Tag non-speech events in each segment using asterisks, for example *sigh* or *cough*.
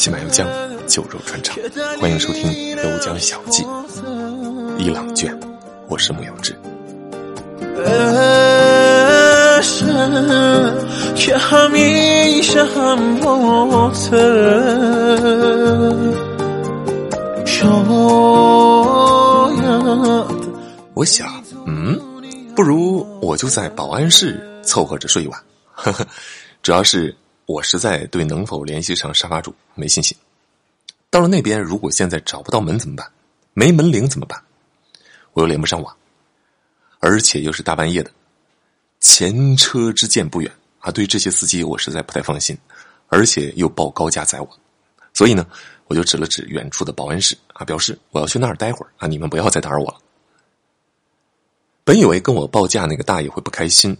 西满油江，酒肉穿肠，欢迎收听《游江小记》伊朗卷，我是木有志。我想，嗯，不如我就在保安室凑合着睡一晚，呵呵，主要是。我实在对能否联系上沙发主没信心。到了那边，如果现在找不到门怎么办？没门铃怎么办？我又连不上网，而且又是大半夜的，前车之鉴不远啊！对这些司机，我实在不太放心，而且又报高价宰我，所以呢，我就指了指远处的保安室啊，表示我要去那儿待会儿啊，你们不要再打扰我了。本以为跟我报价那个大爷会不开心。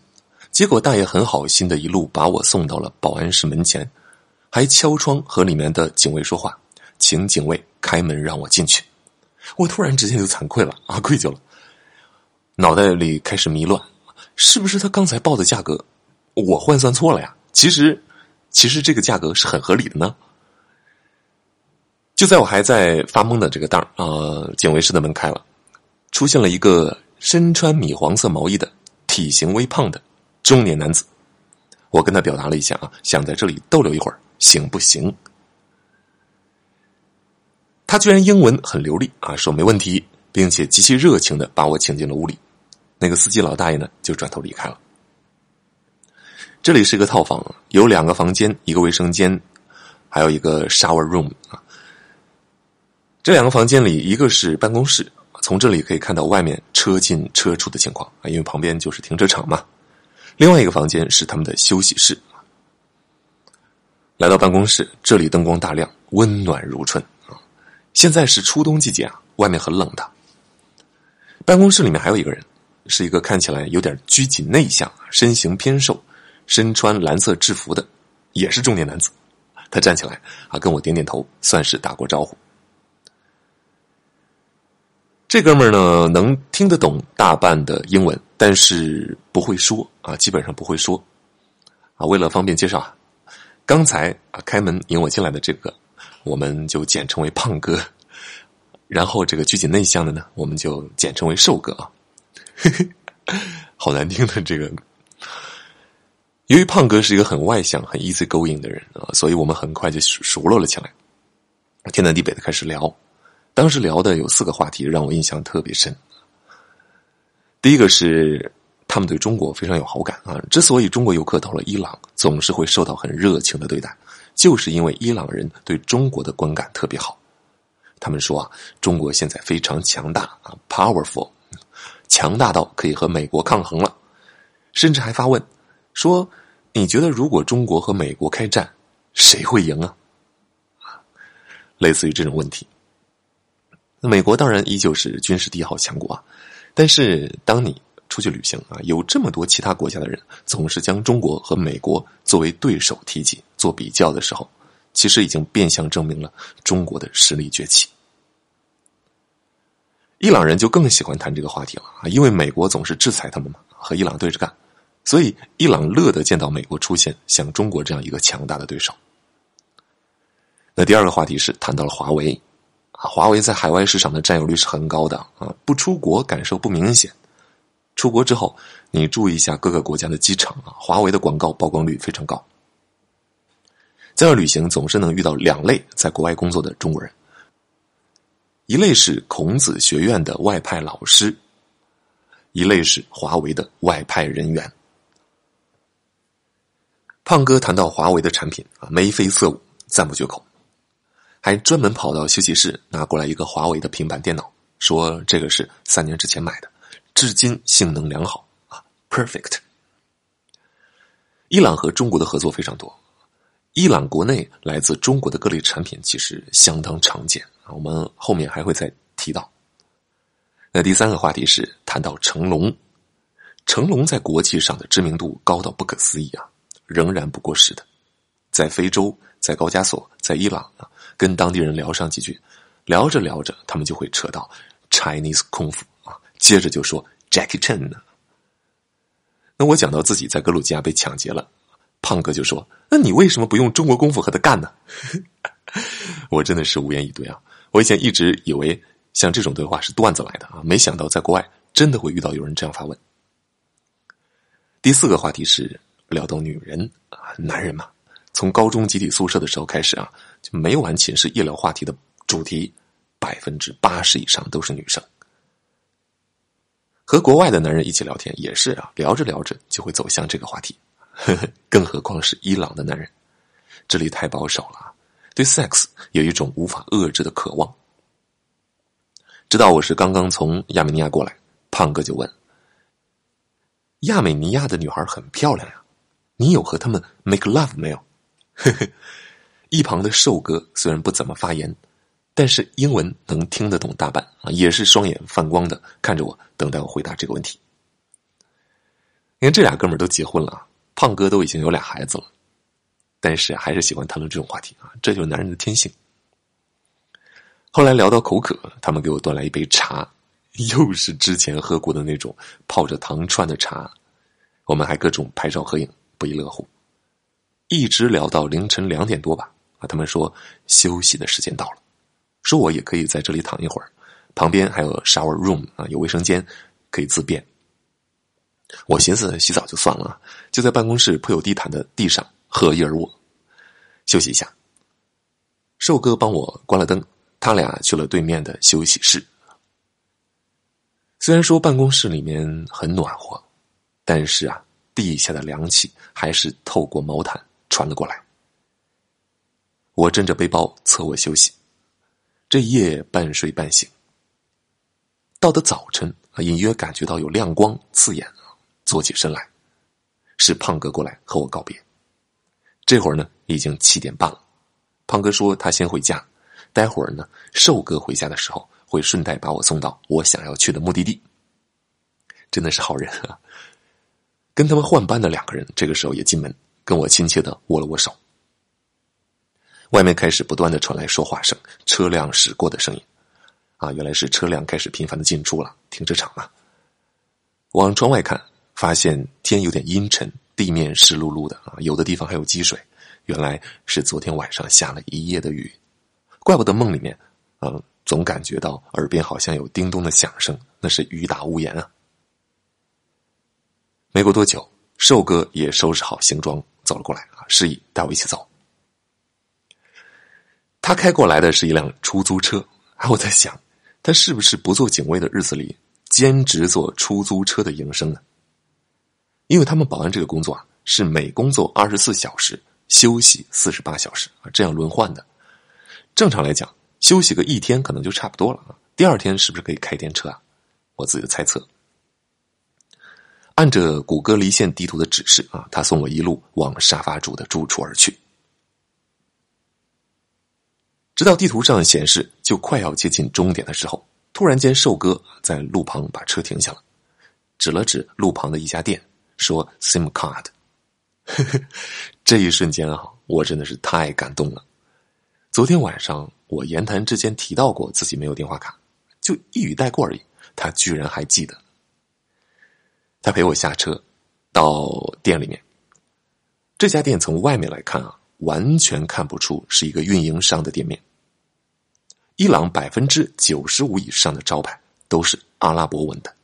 结果大爷很好心的一路把我送到了保安室门前，还敲窗和里面的警卫说话，请警卫开门让我进去。我突然之间就惭愧了啊，愧疚了，脑袋里开始迷乱，是不是他刚才报的价格我换算错了呀？其实，其实这个价格是很合理的呢。就在我还在发懵的这个当儿啊，警卫室的门开了，出现了一个身穿米黄色毛衣的、体型微胖的。中年男子，我跟他表达了一下啊，想在这里逗留一会儿，行不行？他居然英文很流利啊，说没问题，并且极其热情的把我请进了屋里。那个司机老大爷呢，就转头离开了。这里是一个套房，有两个房间，一个卫生间，还有一个 shower room 啊。这两个房间里，一个是办公室，从这里可以看到外面车进车出的情况啊，因为旁边就是停车场嘛。另外一个房间是他们的休息室。来到办公室，这里灯光大亮，温暖如春啊！现在是初冬季节啊，外面很冷的。办公室里面还有一个人，是一个看起来有点拘谨内向、身形偏瘦、身穿蓝色制服的，也是中年男子。他站起来啊，跟我点点头，算是打过招呼。这哥们儿呢，能听得懂大半的英文，但是不会说啊，基本上不会说啊。为了方便介绍啊，刚才啊开门引我进来的这个，我们就简称为胖哥。然后这个拘谨内向的呢，我们就简称为瘦哥啊。嘿 *laughs* 嘿好难听的这个。由于胖哥是一个很外向、很 easy going 的人啊，所以我们很快就熟熟络了起来，天南地北的开始聊。当时聊的有四个话题让我印象特别深。第一个是他们对中国非常有好感啊，之所以中国游客到了伊朗总是会受到很热情的对待，就是因为伊朗人对中国的观感特别好。他们说啊，中国现在非常强大啊，powerful，强大到可以和美国抗衡了，甚至还发问说：“你觉得如果中国和美国开战，谁会赢啊？”类似于这种问题。美国当然依旧是军事第一号强国啊，但是当你出去旅行啊，有这么多其他国家的人总是将中国和美国作为对手提及做比较的时候，其实已经变相证明了中国的实力崛起。伊朗人就更喜欢谈这个话题了啊，因为美国总是制裁他们嘛，和伊朗对着干，所以伊朗乐得见到美国出现像中国这样一个强大的对手。那第二个话题是谈到了华为啊。华为在海外市场的占有率是很高的啊，不出国感受不明显，出国之后你注意一下各个国家的机场啊，华为的广告曝光率非常高。在外旅行总是能遇到两类在国外工作的中国人，一类是孔子学院的外派老师，一类是华为的外派人员。胖哥谈到华为的产品啊，眉飞色舞，赞不绝口。还专门跑到休息室拿过来一个华为的平板电脑，说这个是三年之前买的，至今性能良好啊，perfect。伊朗和中国的合作非常多，伊朗国内来自中国的各类产品其实相当常见啊，我们后面还会再提到。那第三个话题是谈到成龙，成龙在国际上的知名度高到不可思议啊，仍然不过时的，在非洲，在高加索，在伊朗啊。跟当地人聊上几句，聊着聊着，他们就会扯到 Chinese 功夫，接着就说 Jackie Chan 呢。那我讲到自己在格鲁吉亚被抢劫了，胖哥就说：“那你为什么不用中国功夫和他干呢？” *laughs* 我真的是无言以对啊！我以前一直以为像这种对话是段子来的啊，没想到在国外真的会遇到有人这样发问。第四个话题是聊到女人啊，男人嘛，从高中集体宿舍的时候开始啊，就每晚寝室一聊话题的主题，百分之八十以上都是女生。和国外的男人一起聊天也是啊，聊着聊着就会走向这个话题，呵呵更何况是伊朗的男人，这里太保守了，对 sex 有一种无法遏制的渴望。知道我是刚刚从亚美尼亚过来，胖哥就问。亚美尼亚的女孩很漂亮呀，你有和他们 make love 没有？*laughs* 一旁的瘦哥虽然不怎么发言，但是英文能听得懂大半啊，也是双眼放光的看着我，等待我回答这个问题。你看这俩哥们都结婚了，胖哥都已经有俩孩子了，但是还是喜欢谈论这种话题啊，这就是男人的天性。后来聊到口渴，他们给我端来一杯茶。又是之前喝过的那种泡着糖串的茶，我们还各种拍照合影，不亦乐乎，一直聊到凌晨两点多吧。啊，他们说休息的时间到了，说我也可以在这里躺一会儿，旁边还有 shower room 啊，有卫生间可以自便。我寻思洗澡就算了，就在办公室铺有地毯的地上合衣而卧，休息一下。瘦哥帮我关了灯，他俩去了对面的休息室。虽然说办公室里面很暖和，但是啊，地下的凉气还是透过毛毯传了过来。我枕着背包侧卧休息，这夜半睡半醒。到的早晨，隐约感觉到有亮光刺眼，坐起身来，是胖哥过来和我告别。这会儿呢，已经七点半了。胖哥说他先回家，待会儿呢，瘦哥回家的时候。会顺带把我送到我想要去的目的地，真的是好人啊！跟他们换班的两个人这个时候也进门，跟我亲切的握了握手。外面开始不断的传来说话声、车辆驶过的声音，啊，原来是车辆开始频繁的进出了，停车场啊。往窗外看，发现天有点阴沉，地面湿漉漉的啊，有的地方还有积水，原来是昨天晚上下了一夜的雨，怪不得梦里面，嗯。总感觉到耳边好像有叮咚的响声，那是雨打屋檐啊。没过多久，瘦哥也收拾好行装走了过来啊，示意带我一起走。他开过来的是一辆出租车，我在想，他是不是不做警卫的日子里兼职做出租车的营生呢？因为他们保安这个工作啊，是每工作二十四小时休息四十八小时啊，这样轮换的。正常来讲。休息个一天可能就差不多了啊！第二天是不是可以开电车啊？我自己的猜测。按着谷歌离线地图的指示啊，他送我一路往沙发主的住处而去。直到地图上显示就快要接近终点的时候，突然间瘦哥在路旁把车停下了，指了指路旁的一家店，说：“SIM card。*laughs* ”这一瞬间啊，我真的是太感动了。昨天晚上。我言谈之间提到过自己没有电话卡，就一语带过而已。他居然还记得。他陪我下车，到店里面。这家店从外面来看啊，完全看不出是一个运营商的店面。伊朗百分之九十五以上的招牌都是阿拉伯文的，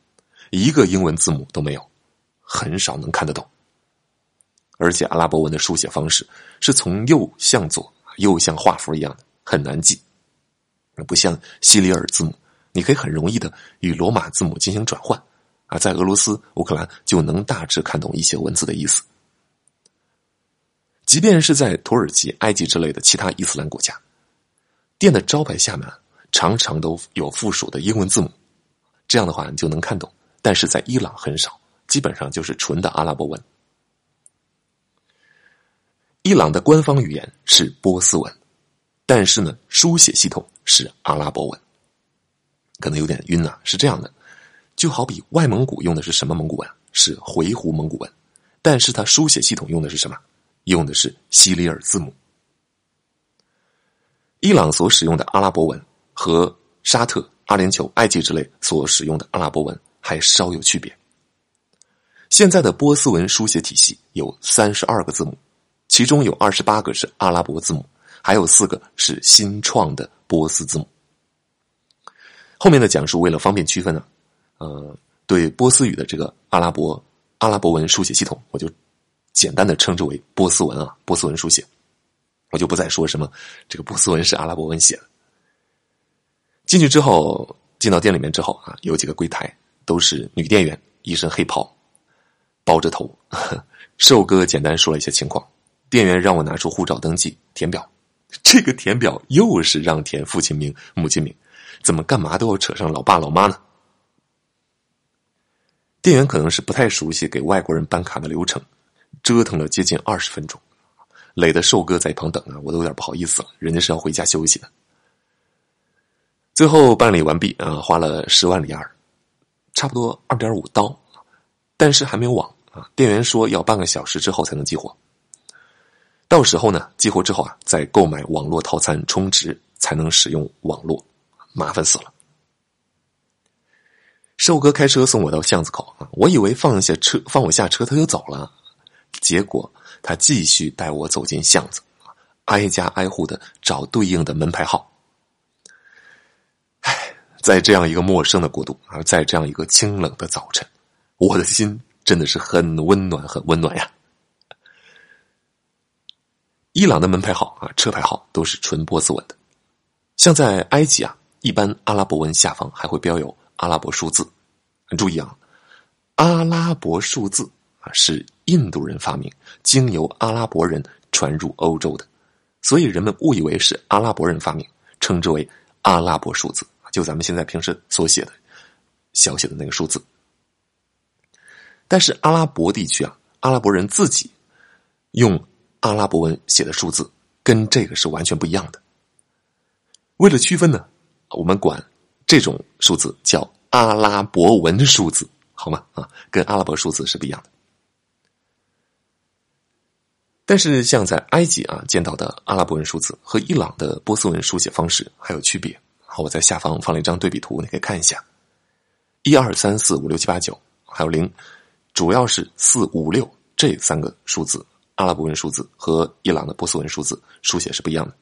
一个英文字母都没有，很少能看得懂。而且阿拉伯文的书写方式是从右向左，又像画符一样的。很难记，不像西里尔字母，你可以很容易的与罗马字母进行转换，啊，在俄罗斯、乌克兰就能大致看懂一些文字的意思。即便是在土耳其、埃及之类的其他伊斯兰国家，店的招牌下面常常都有附属的英文字母，这样的话你就能看懂。但是在伊朗很少，基本上就是纯的阿拉伯文。伊朗的官方语言是波斯文。但是呢，书写系统是阿拉伯文，可能有点晕啊。是这样的，就好比外蒙古用的是什么蒙古文？是回鹘蒙古文，但是它书写系统用的是什么？用的是西里尔字母。伊朗所使用的阿拉伯文和沙特、阿联酋、埃及之类所使用的阿拉伯文还稍有区别。现在的波斯文书写体系有三十二个字母，其中有二十八个是阿拉伯字母。还有四个是新创的波斯字母。后面的讲述为了方便区分呢，呃，对波斯语的这个阿拉伯阿拉伯文书写系统，我就简单的称之为波斯文啊，波斯文书写，我就不再说什么这个波斯文是阿拉伯文写的。进去之后，进到店里面之后啊，有几个柜台都是女店员，一身黑袍，包着头。瘦哥简单说了一些情况，店员让我拿出护照登记填表，这个填表又是让填父亲名、母亲名。怎么干嘛都要扯上老爸老妈呢？店员可能是不太熟悉给外国人办卡的流程，折腾了接近二十分钟，累得瘦哥在一旁等啊，我都有点不好意思了。人家是要回家休息的。最后办理完毕啊，花了十万里尔，差不多二点五刀，但是还没有网啊。店员说要半个小时之后才能激活，到时候呢，激活之后啊，再购买网络套餐充值才能使用网络。麻烦死了！瘦哥开车送我到巷子口啊，我以为放下车放我下车他就走了，结果他继续带我走进巷子，挨家挨户的找对应的门牌号。唉，在这样一个陌生的国度啊，在这样一个清冷的早晨，我的心真的是很温暖，很温暖呀。伊朗的门牌号啊，车牌号都是纯波斯文的，像在埃及啊。一般阿拉伯文下方还会标有阿拉伯数字，注意啊，阿拉伯数字啊是印度人发明，经由阿拉伯人传入欧洲的，所以人们误以为是阿拉伯人发明，称之为阿拉伯数字，就咱们现在平时所写的小写的那个数字。但是阿拉伯地区啊，阿拉伯人自己用阿拉伯文写的数字跟这个是完全不一样的。为了区分呢。我们管这种数字叫阿拉伯文数字，好吗？啊，跟阿拉伯数字是不一样的。但是，像在埃及啊见到的阿拉伯文数字和伊朗的波斯文书写方式还有区别。好，我在下方放了一张对比图，你可以看一下。一二三四五六七八九，还有零，主要是四五六这三个数字，阿拉伯文数字和伊朗的波斯文数字书写是不一样的。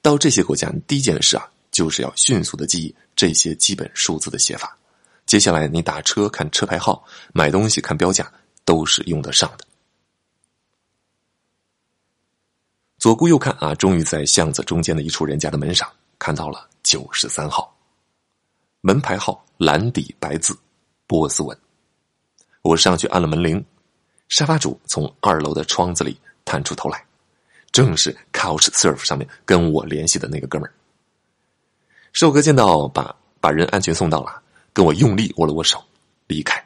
到这些国家，第一件事啊，就是要迅速的记忆这些基本数字的写法。接下来，你打车看车牌号，买东西看标价，都是用得上的。左顾右看啊，终于在巷子中间的一处人家的门上看到了九十三号门牌号，蓝底白字，波斯文。我上去按了门铃，沙发主从二楼的窗子里探出头来。正是 Couch Surf 上面跟我联系的那个哥们儿，瘦哥见到把把人安全送到了，跟我用力握了握手，离开。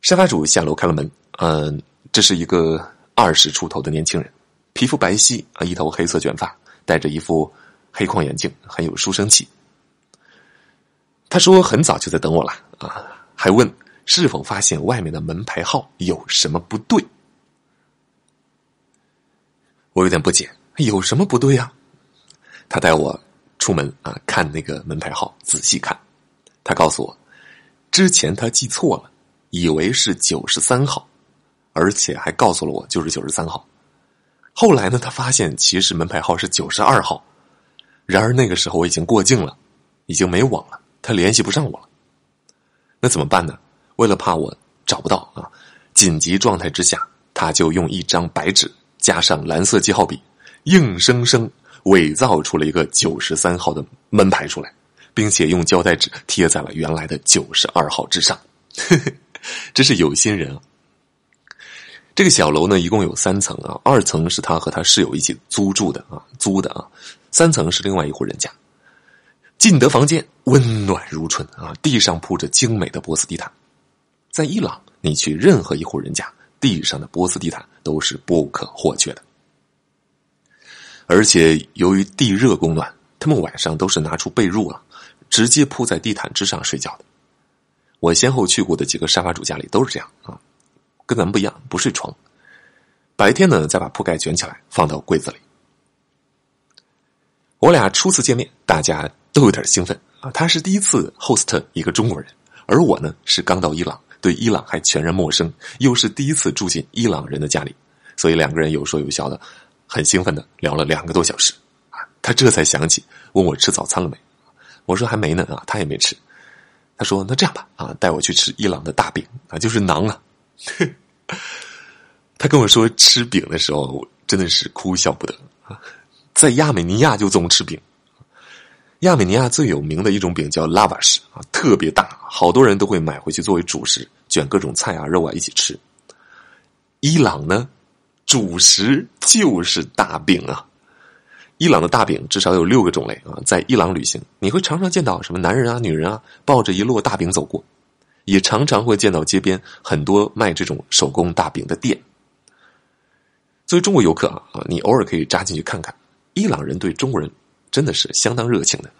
沙发主下楼开了门，嗯，这是一个二十出头的年轻人，皮肤白皙啊，一头黑色卷发，戴着一副黑框眼镜，很有书生气。他说很早就在等我了啊，还问是否发现外面的门牌号有什么不对。我有点不解，有什么不对呀？他带我出门啊，看那个门牌号，仔细看。他告诉我，之前他记错了，以为是九十三号，而且还告诉了我就是九十三号。后来呢，他发现其实门牌号是九十二号。然而那个时候我已经过境了，已经没网了，他联系不上我了。那怎么办呢？为了怕我找不到啊，紧急状态之下，他就用一张白纸。加上蓝色记号笔，硬生生伪造出了一个九十三号的门牌出来，并且用胶带纸贴在了原来的九十二号之上。*laughs* 这是有心人啊！这个小楼呢，一共有三层啊，二层是他和他室友一起租住的啊，租的啊，三层是另外一户人家。进得房间，温暖如春啊，地上铺着精美的波斯地毯。在伊朗，你去任何一户人家。地上的波斯地毯都是不可或缺的，而且由于地热供暖，他们晚上都是拿出被褥了，直接铺在地毯之上睡觉的。我先后去过的几个沙发主家里都是这样啊，跟咱们不一样，不睡床。白天呢，再把铺盖卷起来放到柜子里。我俩初次见面，大家都有点兴奋啊。他是第一次 host 一个中国人，而我呢是刚到伊朗。对伊朗还全然陌生，又是第一次住进伊朗人的家里，所以两个人有说有笑的，很兴奋的聊了两个多小时啊。他这才想起问我吃早餐了没，我说还没呢啊，他也没吃。他说那这样吧啊，带我去吃伊朗的大饼啊，就是馕啊。*laughs* 他跟我说吃饼的时候真的是哭笑不得啊，在亚美尼亚就总吃饼。亚美尼亚最有名的一种饼叫拉瓦什啊，特别大，好多人都会买回去作为主食，卷各种菜啊、肉啊一起吃。伊朗呢，主食就是大饼啊。伊朗的大饼至少有六个种类啊，在伊朗旅行，你会常常见到什么男人啊、女人啊抱着一摞大饼走过，也常常会见到街边很多卖这种手工大饼的店。作为中国游客啊，你偶尔可以扎进去看看，伊朗人对中国人。真的是相当热情的，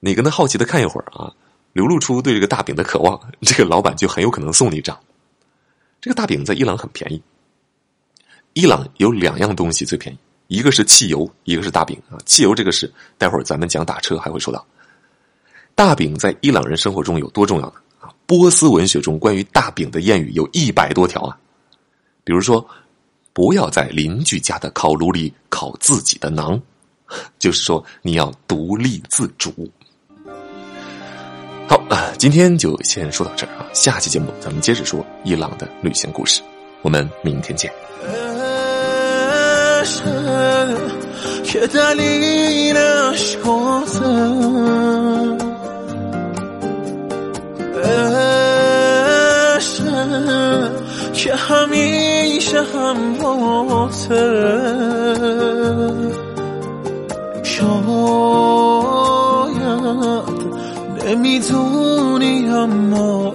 你跟他好奇的看一会儿啊，流露出对这个大饼的渴望，*laughs* 这个老板就很有可能送你一张。这个大饼在伊朗很便宜。伊朗有两样东西最便宜，一个是汽油，一个是大饼啊。汽油这个是待会儿咱们讲打车还会说到。大饼在伊朗人生活中有多重要呢？波斯文学中关于大饼的谚语有一百多条啊，比如说，不要在邻居家的烤炉里烤自己的馕。就是说，你要独立自主。好，今天就先说到这儿啊，下期节目咱们接着说伊朗的旅行故事，我们明天见。که همیشه هم باطره شاید نمی‌دونی اما